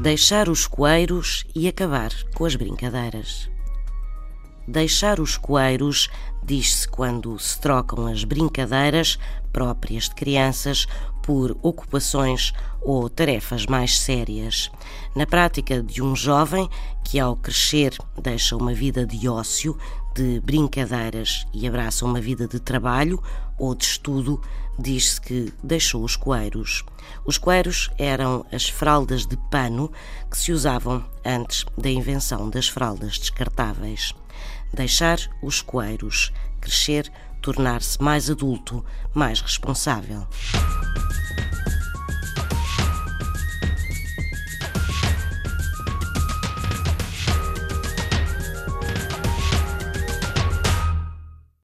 Deixar os coeiros e acabar com as brincadeiras. Deixar os coeiros diz-se quando se trocam as brincadeiras próprias de crianças por ocupações ou tarefas mais sérias. Na prática de um jovem que, ao crescer, deixa uma vida de ócio, de brincadeiras e abraça uma vida de trabalho ou de estudo, diz-se que deixou os coeiros. Os coeiros eram as fraldas de pano que se usavam antes da invenção das fraldas descartáveis. Deixar os coeiros, crescer, tornar-se mais adulto, mais responsável.